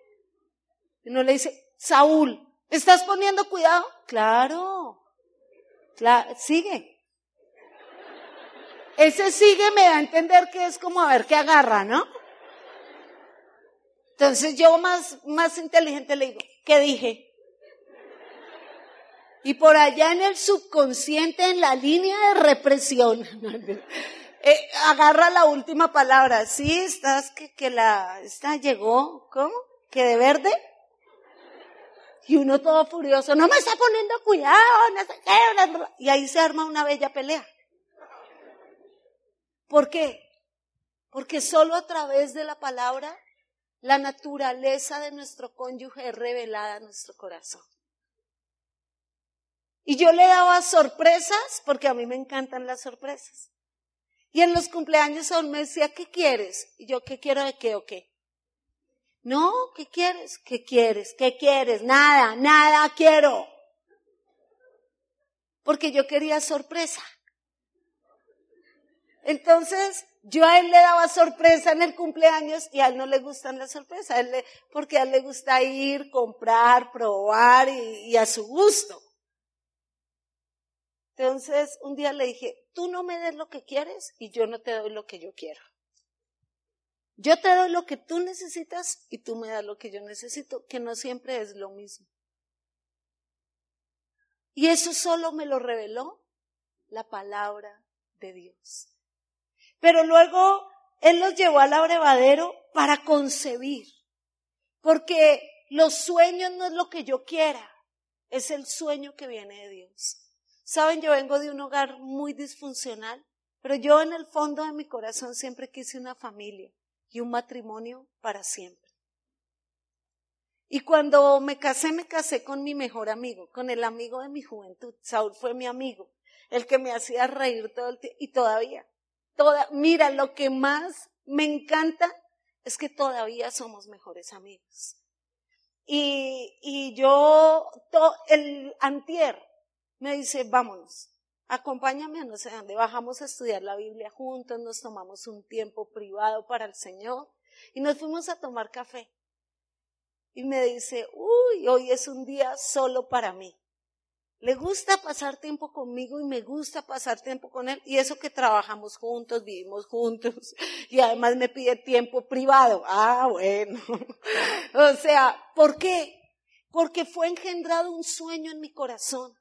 [SPEAKER 1] Uno le dice, Saúl, ¿estás poniendo cuidado? Claro, claro, sigue. Ese sigue me da a entender que es como a ver qué agarra, ¿no? Entonces yo más, más inteligente le digo, ¿qué dije? Y por allá en el subconsciente, en la línea de represión, eh, agarra la última palabra. Sí, estás que, que la, esta llegó, ¿cómo? ¿Que de verde? Y uno todo furioso, no me está poniendo cuidado, no. Y ahí se arma una bella pelea. ¿Por qué? Porque solo a través de la palabra la naturaleza de nuestro cónyuge es revelada a nuestro corazón. Y yo le daba sorpresas porque a mí me encantan las sorpresas. Y en los cumpleaños aún me decía, ¿qué quieres? Y yo, ¿qué quiero de qué o qué? No, ¿qué quieres? ¿Qué quieres? ¿Qué quieres? Nada, nada quiero. Porque yo quería sorpresa. Entonces, yo a él le daba sorpresa en el cumpleaños y a él no le gustan las sorpresas, porque a él le gusta ir, comprar, probar y, y a su gusto. Entonces, un día le dije, tú no me des lo que quieres y yo no te doy lo que yo quiero. Yo te doy lo que tú necesitas y tú me das lo que yo necesito, que no siempre es lo mismo. Y eso solo me lo reveló la palabra de Dios. Pero luego Él los llevó al abrevadero para concebir, porque los sueños no es lo que yo quiera, es el sueño que viene de Dios. Saben, yo vengo de un hogar muy disfuncional, pero yo en el fondo de mi corazón siempre quise una familia y un matrimonio para siempre. Y cuando me casé, me casé con mi mejor amigo, con el amigo de mi juventud. Saúl fue mi amigo, el que me hacía reír todo el tiempo. Y todavía, toda, mira, lo que más me encanta es que todavía somos mejores amigos. Y, y yo, el antier, me dice, vámonos, acompáñame no sé dónde, bajamos a estudiar la Biblia juntos, nos tomamos un tiempo privado para el Señor y nos fuimos a tomar café y me dice, uy, hoy es un día solo para mí. Le gusta pasar tiempo conmigo y me gusta pasar tiempo con él. Y eso que trabajamos juntos, vivimos juntos. Y además me pide tiempo privado. Ah, bueno. o sea, ¿por qué? Porque fue engendrado un sueño en mi corazón.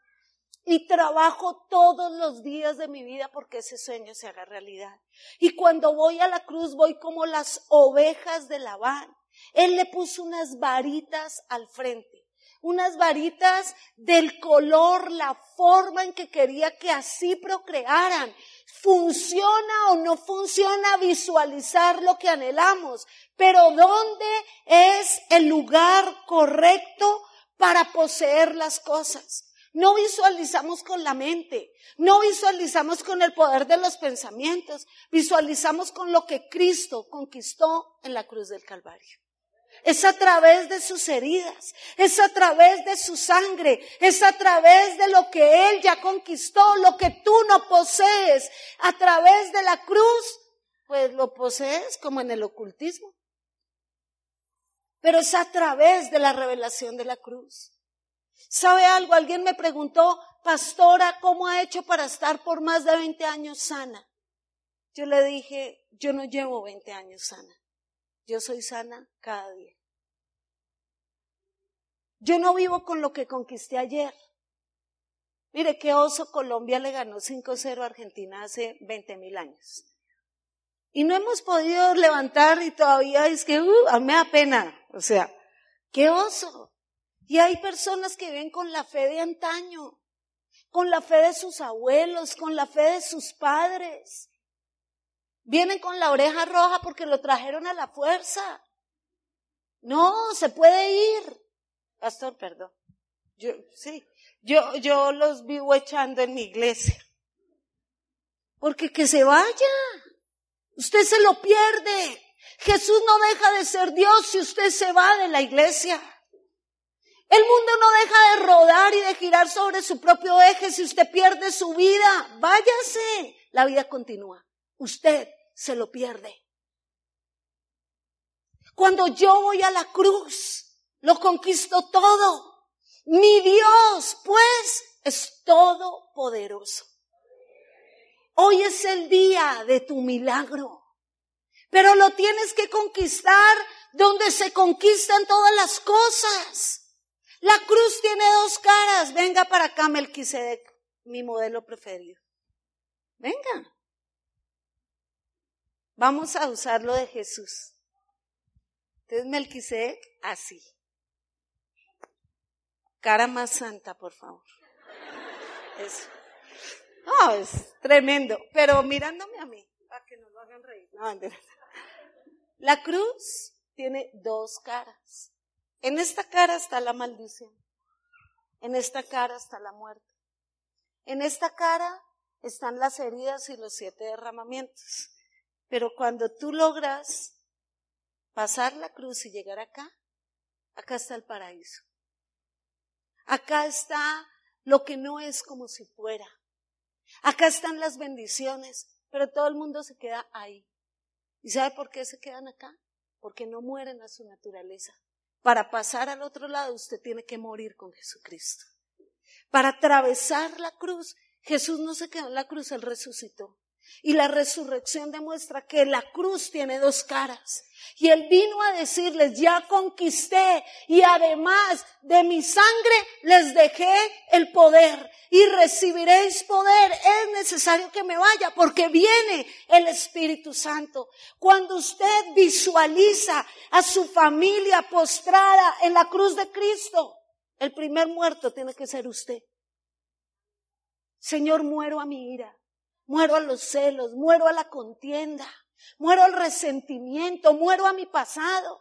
[SPEAKER 1] Y trabajo todos los días de mi vida porque ese sueño se haga realidad. Y cuando voy a la cruz voy como las ovejas de Labán él le puso unas varitas al frente, unas varitas del color, la forma en que quería que así procrearan. ¿Funciona o no funciona visualizar lo que anhelamos? Pero ¿dónde es el lugar correcto para poseer las cosas? No visualizamos con la mente, no visualizamos con el poder de los pensamientos, visualizamos con lo que Cristo conquistó en la cruz del Calvario. Es a través de sus heridas, es a través de su sangre, es a través de lo que Él ya conquistó, lo que tú no posees, a través de la cruz, pues lo posees como en el ocultismo. Pero es a través de la revelación de la cruz. ¿Sabe algo? Alguien me preguntó, pastora, ¿cómo ha hecho para estar por más de 20 años sana? Yo le dije, yo no llevo 20 años sana. Yo soy sana cada día. Yo no vivo con lo que conquisté ayer. Mire qué oso Colombia le ganó 5-0 a Argentina hace 20 mil años. Y no hemos podido levantar y todavía es que, uh, me da pena. O sea, qué oso. Y hay personas que viven con la fe de antaño, con la fe de sus abuelos, con la fe de sus padres. Vienen con la oreja roja porque lo trajeron a la fuerza. No, se puede ir. Pastor, perdón. Yo, sí, yo, yo los vivo echando en mi iglesia. Porque que se vaya. Usted se lo pierde. Jesús no deja de ser Dios si usted se va de la iglesia. El mundo no deja de rodar y de girar sobre su propio eje si usted pierde su vida. Váyase. La vida continúa. Usted se lo pierde. Cuando yo voy a la cruz, lo conquisto todo. Mi Dios, pues, es todopoderoso. Hoy es el día de tu milagro, pero lo tienes que conquistar donde se conquistan todas las cosas. La cruz tiene dos caras. Venga para acá, Melquisedec, mi modelo preferido. Venga. Vamos a usarlo de Jesús. Entonces Melquisedec, así. Cara más santa, por favor. Eso. No, es tremendo. Pero mirándome a mí, para que no lo hagan reír. No, la cruz tiene dos caras. En esta cara está la maldición. En esta cara está la muerte. En esta cara están las heridas y los siete derramamientos. Pero cuando tú logras pasar la cruz y llegar acá, acá está el paraíso. Acá está lo que no es como si fuera. Acá están las bendiciones, pero todo el mundo se queda ahí. ¿Y sabe por qué se quedan acá? Porque no mueren a su naturaleza. Para pasar al otro lado usted tiene que morir con Jesucristo. Para atravesar la cruz, Jesús no se quedó en la cruz, Él resucitó. Y la resurrección demuestra que la cruz tiene dos caras. Y él vino a decirles, ya conquisté y además de mi sangre les dejé el poder y recibiréis poder. Es necesario que me vaya porque viene el Espíritu Santo. Cuando usted visualiza a su familia postrada en la cruz de Cristo, el primer muerto tiene que ser usted. Señor, muero a mi ira, muero a los celos, muero a la contienda, muero al resentimiento, muero a mi pasado.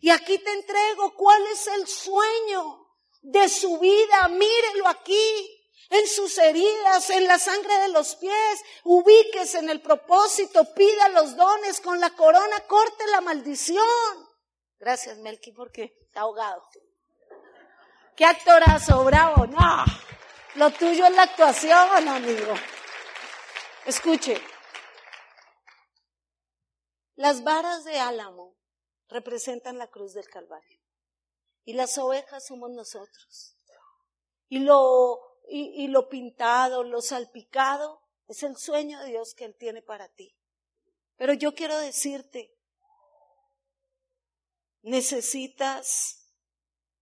[SPEAKER 1] Y aquí te entrego cuál es el sueño de su vida. Mírelo aquí, en sus heridas, en la sangre de los pies. Ubíquese en el propósito, pida los dones con la corona, corte la maldición. Gracias, Melky, porque está ahogado. Qué actorazo, bravo. No, lo tuyo es la actuación, amigo. Escuche. Las varas de álamo representan la cruz del Calvario. Y las ovejas somos nosotros. Y lo, y, lo pintado, lo salpicado, es el sueño de Dios que Él tiene para ti. Pero yo quiero decirte, necesitas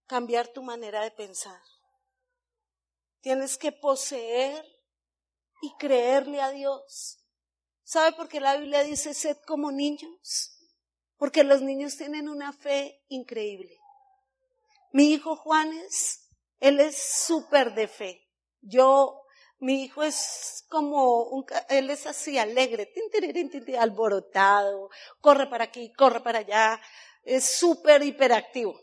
[SPEAKER 1] cambiar tu manera de pensar. Tienes que poseer y creerle a Dios. ¿Sabe por qué la Biblia dice sed como niños? Porque los niños tienen una fe increíble. Mi hijo Juanes, él es súper de fe. Yo, mi hijo es como, un, él es así alegre, alborotado, corre para aquí, corre para allá, es súper hiperactivo.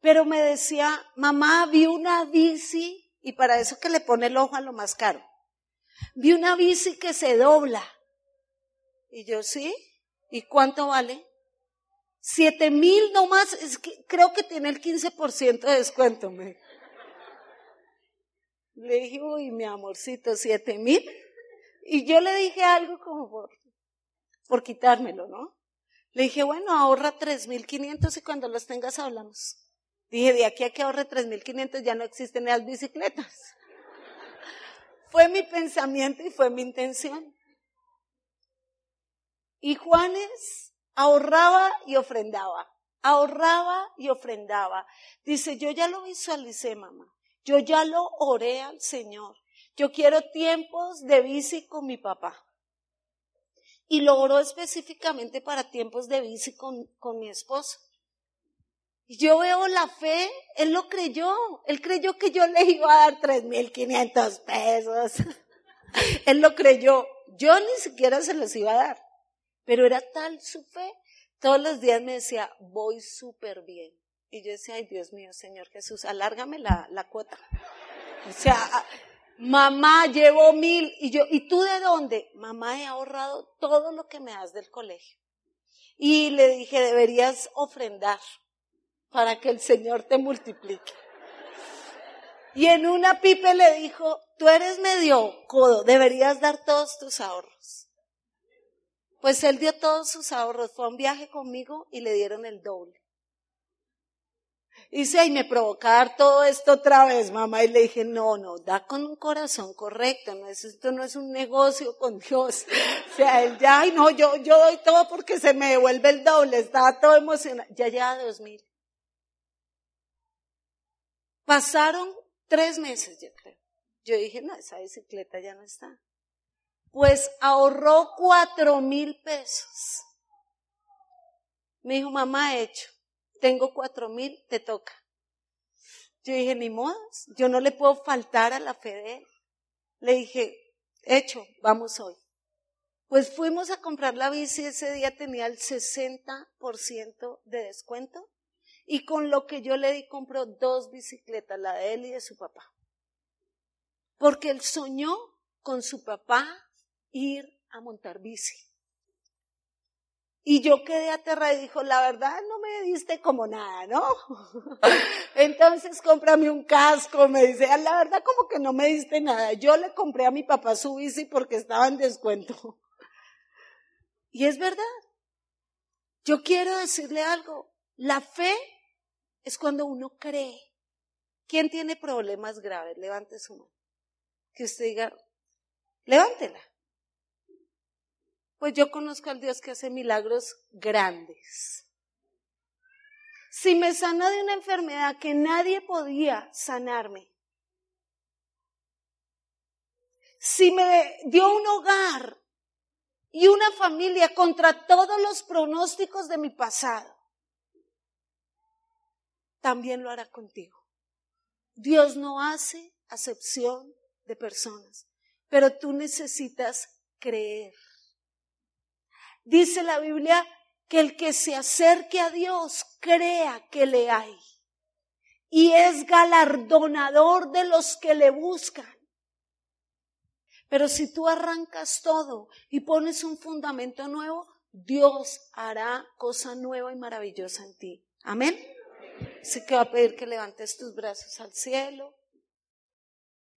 [SPEAKER 1] Pero me decía, mamá, vi una bici y para eso que le pone el ojo a lo más caro. Vi una bici que se dobla. Y yo, ¿sí? ¿Y cuánto vale? Siete mil nomás, es creo que tiene el 15% de descuento. Me. Le dije, uy, mi amorcito, siete mil. Y yo le dije algo como por, por quitármelo, ¿no? Le dije, bueno, ahorra tres mil quinientos y cuando los tengas hablamos. Dije, de aquí a que ahorre 3.500 ya no existen las bicicletas. fue mi pensamiento y fue mi intención. Y Juanes ahorraba y ofrendaba, ahorraba y ofrendaba. Dice, yo ya lo visualicé, mamá. Yo ya lo oré al Señor. Yo quiero tiempos de bici con mi papá. Y lo oró específicamente para tiempos de bici con, con mi esposo. Yo veo la fe, él lo creyó, él creyó que yo le iba a dar tres mil quinientos pesos. él lo creyó, yo ni siquiera se los iba a dar, pero era tal su fe. Todos los días me decía, voy súper bien. Y yo decía, ay Dios mío, Señor Jesús, alárgame la, la cuota. O sea, mamá llevo mil y yo, ¿y tú de dónde? Mamá he ahorrado todo lo que me das del colegio. Y le dije, deberías ofrendar para que el Señor te multiplique. Y en una pipe le dijo, tú eres medio codo, deberías dar todos tus ahorros. Pues él dio todos sus ahorros, fue a un viaje conmigo y le dieron el doble. Y dice, y me provocar todo esto otra vez, mamá. Y le dije, no, no, da con un corazón correcto, esto no es un negocio con Dios. O sea, él ya, ay no, yo, yo doy todo porque se me devuelve el doble, estaba todo emocionado. Ya lleva dos mil. Pasaron tres meses, yo creo. Yo dije, no, esa bicicleta ya no está. Pues ahorró cuatro mil pesos. Me dijo, mamá, hecho, tengo cuatro mil, te toca. Yo dije, ni modas, yo no le puedo faltar a la fe de. Le dije, hecho, vamos hoy. Pues fuimos a comprar la bici, ese día tenía el 60% de descuento y con lo que yo le di compró dos bicicletas, la de él y de su papá. Porque él soñó con su papá ir a montar bici. Y yo quedé aterrada y dijo, la verdad no me diste como nada, ¿no? Entonces cómprame un casco, me dice, ah, la verdad como que no me diste nada. Yo le compré a mi papá su bici porque estaba en descuento. Y es verdad. Yo quiero decirle algo. La fe es cuando uno cree. ¿Quién tiene problemas graves? Levante su mano. Que usted diga, levántela. Pues yo conozco al Dios que hace milagros grandes. Si me sana de una enfermedad que nadie podía sanarme, si me dio un hogar y una familia contra todos los pronósticos de mi pasado, también lo hará contigo. Dios no hace acepción de personas, pero tú necesitas creer. Dice la Biblia que el que se acerque a Dios crea que le hay y es galardonador de los que le buscan. Pero si tú arrancas todo y pones un fundamento nuevo, Dios hará cosa nueva y maravillosa en ti. Amén. Así que va a pedir que levantes tus brazos al cielo.